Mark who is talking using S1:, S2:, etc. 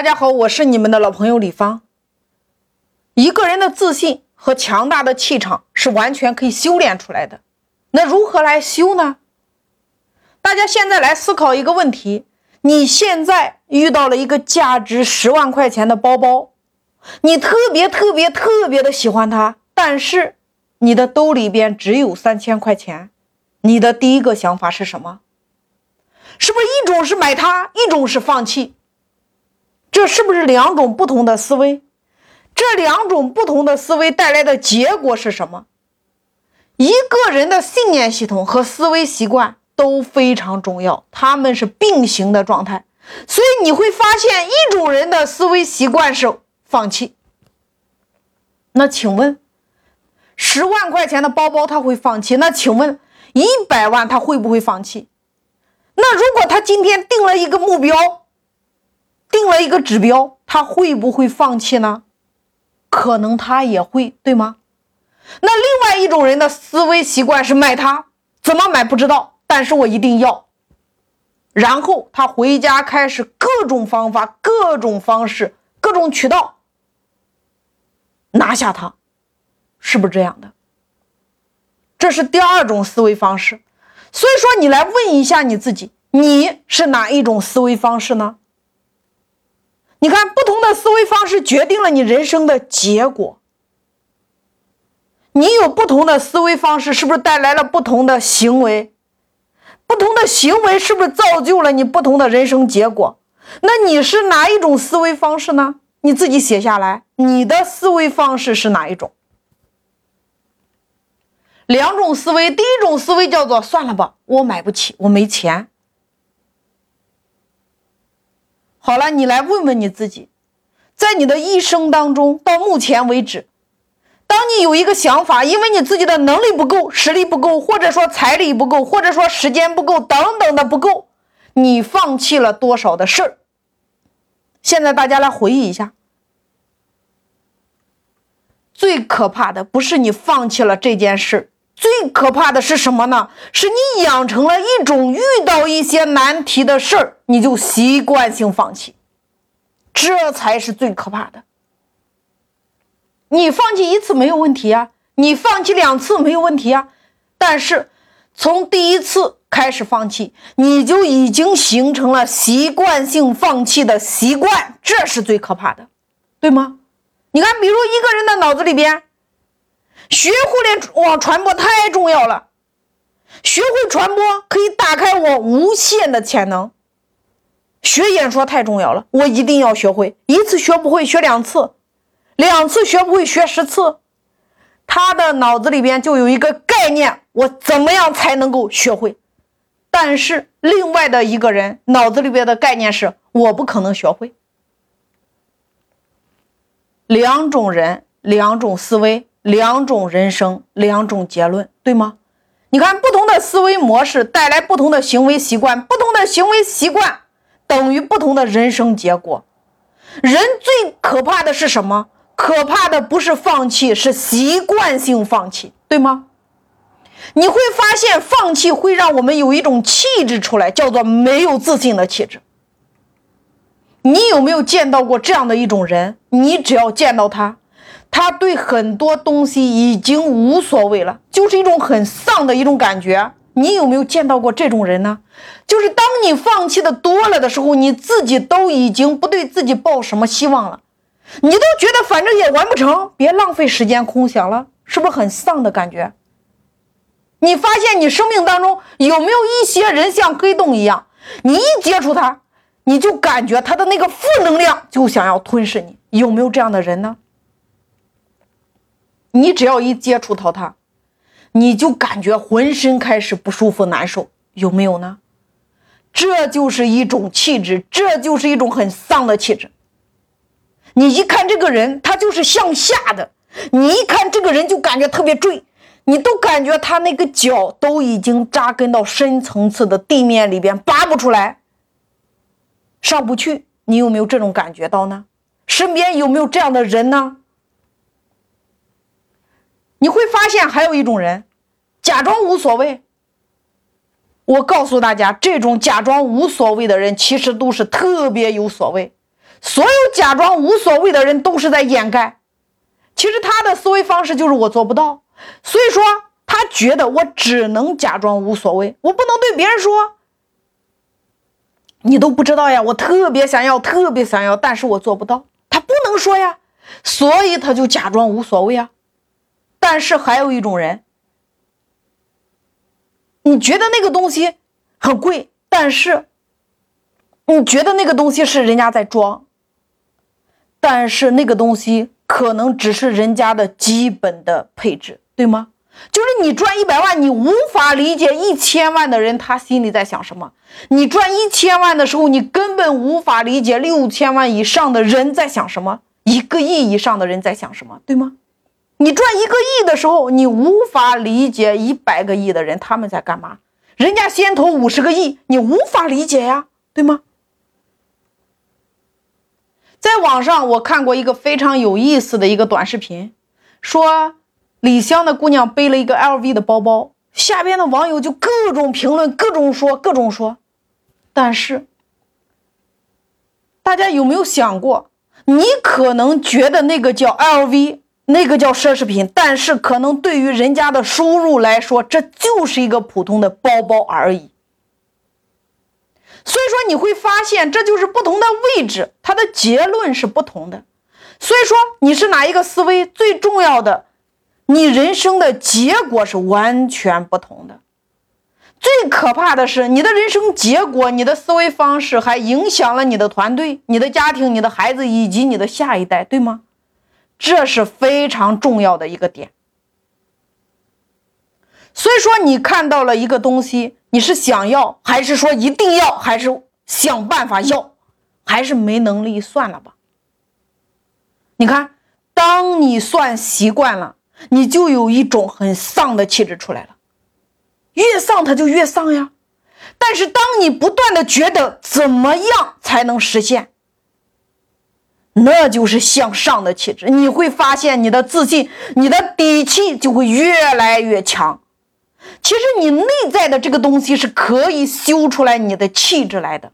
S1: 大家好，我是你们的老朋友李芳。一个人的自信和强大的气场是完全可以修炼出来的。那如何来修呢？大家现在来思考一个问题：你现在遇到了一个价值十万块钱的包包，你特别特别特别的喜欢它，但是你的兜里边只有三千块钱，你的第一个想法是什么？是不是一种是买它，一种是放弃？这是不是两种不同的思维？这两种不同的思维带来的结果是什么？一个人的信念系统和思维习惯都非常重要，他们是并行的状态。所以你会发现，一种人的思维习惯是放弃。那请问，十万块钱的包包他会放弃？那请问，一百万他会不会放弃？那如果他今天定了一个目标，定了一个指标，他会不会放弃呢？可能他也会，对吗？那另外一种人的思维习惯是买它，怎么买不知道，但是我一定要。然后他回家开始各种方法、各种方式、各种渠道拿下它，是不是这样的？这是第二种思维方式。所以说，你来问一下你自己，你是哪一种思维方式呢？你看，不同的思维方式决定了你人生的结果。你有不同的思维方式，是不是带来了不同的行为？不同的行为是不是造就了你不同的人生结果？那你是哪一种思维方式呢？你自己写下来，你的思维方式是哪一种？两种思维，第一种思维叫做算了吧，我买不起，我没钱。好了，你来问问你自己，在你的一生当中，到目前为止，当你有一个想法，因为你自己的能力不够、实力不够，或者说财力不够，或者说时间不够等等的不够，你放弃了多少的事儿？现在大家来回忆一下。最可怕的不是你放弃了这件事最可怕的是什么呢？是你养成了一种遇到一些难题的事儿，你就习惯性放弃，这才是最可怕的。你放弃一次没有问题啊，你放弃两次没有问题啊，但是从第一次开始放弃，你就已经形成了习惯性放弃的习惯，这是最可怕的，对吗？你看，比如一个人的脑子里边。学互联网传播太重要了，学会传播可以打开我无限的潜能。学演说太重要了，我一定要学会，一次学不会学两次，两次学不会学十次。他的脑子里边就有一个概念，我怎么样才能够学会？但是另外的一个人脑子里边的概念是，我不可能学会。两种人，两种思维。两种人生，两种结论，对吗？你看，不同的思维模式带来不同的行为习惯，不同的行为习惯等于不同的人生结果。人最可怕的是什么？可怕的不是放弃，是习惯性放弃，对吗？你会发现，放弃会让我们有一种气质出来，叫做没有自信的气质。你有没有见到过这样的一种人？你只要见到他。他对很多东西已经无所谓了，就是一种很丧的一种感觉。你有没有见到过这种人呢？就是当你放弃的多了的时候，你自己都已经不对自己抱什么希望了，你都觉得反正也完不成，别浪费时间空想了，是不是很丧的感觉？你发现你生命当中有没有一些人像黑洞一样，你一接触他，你就感觉他的那个负能量就想要吞噬你，有没有这样的人呢？你只要一接触到他，你就感觉浑身开始不舒服、难受，有没有呢？这就是一种气质，这就是一种很丧的气质。你一看这个人，他就是向下的；你一看这个人，就感觉特别坠，你都感觉他那个脚都已经扎根到深层次的地面里边，拔不出来，上不去。你有没有这种感觉到呢？身边有没有这样的人呢？你会发现还有一种人，假装无所谓。我告诉大家，这种假装无所谓的人，其实都是特别有所谓。所有假装无所谓的人都是在掩盖。其实他的思维方式就是我做不到，所以说他觉得我只能假装无所谓，我不能对别人说。你都不知道呀，我特别想要，特别想要，但是我做不到。他不能说呀，所以他就假装无所谓啊。但是还有一种人，你觉得那个东西很贵，但是你觉得那个东西是人家在装，但是那个东西可能只是人家的基本的配置，对吗？就是你赚一百万，你无法理解一千万的人他心里在想什么。你赚一千万的时候，你根本无法理解六千万以上的人在想什么，一个亿以上的人在想什么，对吗？你赚一个亿的时候，你无法理解一百个亿的人他们在干嘛。人家先投五十个亿，你无法理解呀，对吗？在网上我看过一个非常有意思的一个短视频，说。李湘的姑娘背了一个 LV 的包包，下边的网友就各种评论，各种说，各种说。但是，大家有没有想过，你可能觉得那个叫 LV，那个叫奢侈品，但是可能对于人家的收入来说，这就是一个普通的包包而已。所以说，你会发现，这就是不同的位置，它的结论是不同的。所以说，你是哪一个思维最重要的？你人生的结果是完全不同的。最可怕的是，你的人生结果、你的思维方式还影响了你的团队、你的家庭、你的孩子以及你的下一代，对吗？这是非常重要的一个点。所以说，你看到了一个东西，你是想要，还是说一定要，还是想办法要，还是没能力？算了吧。你看，当你算习惯了。你就有一种很丧的气质出来了，越丧他就越丧呀。但是当你不断的觉得怎么样才能实现，那就是向上的气质。你会发现你的自信、你的底气就会越来越强。其实你内在的这个东西是可以修出来你的气质来的。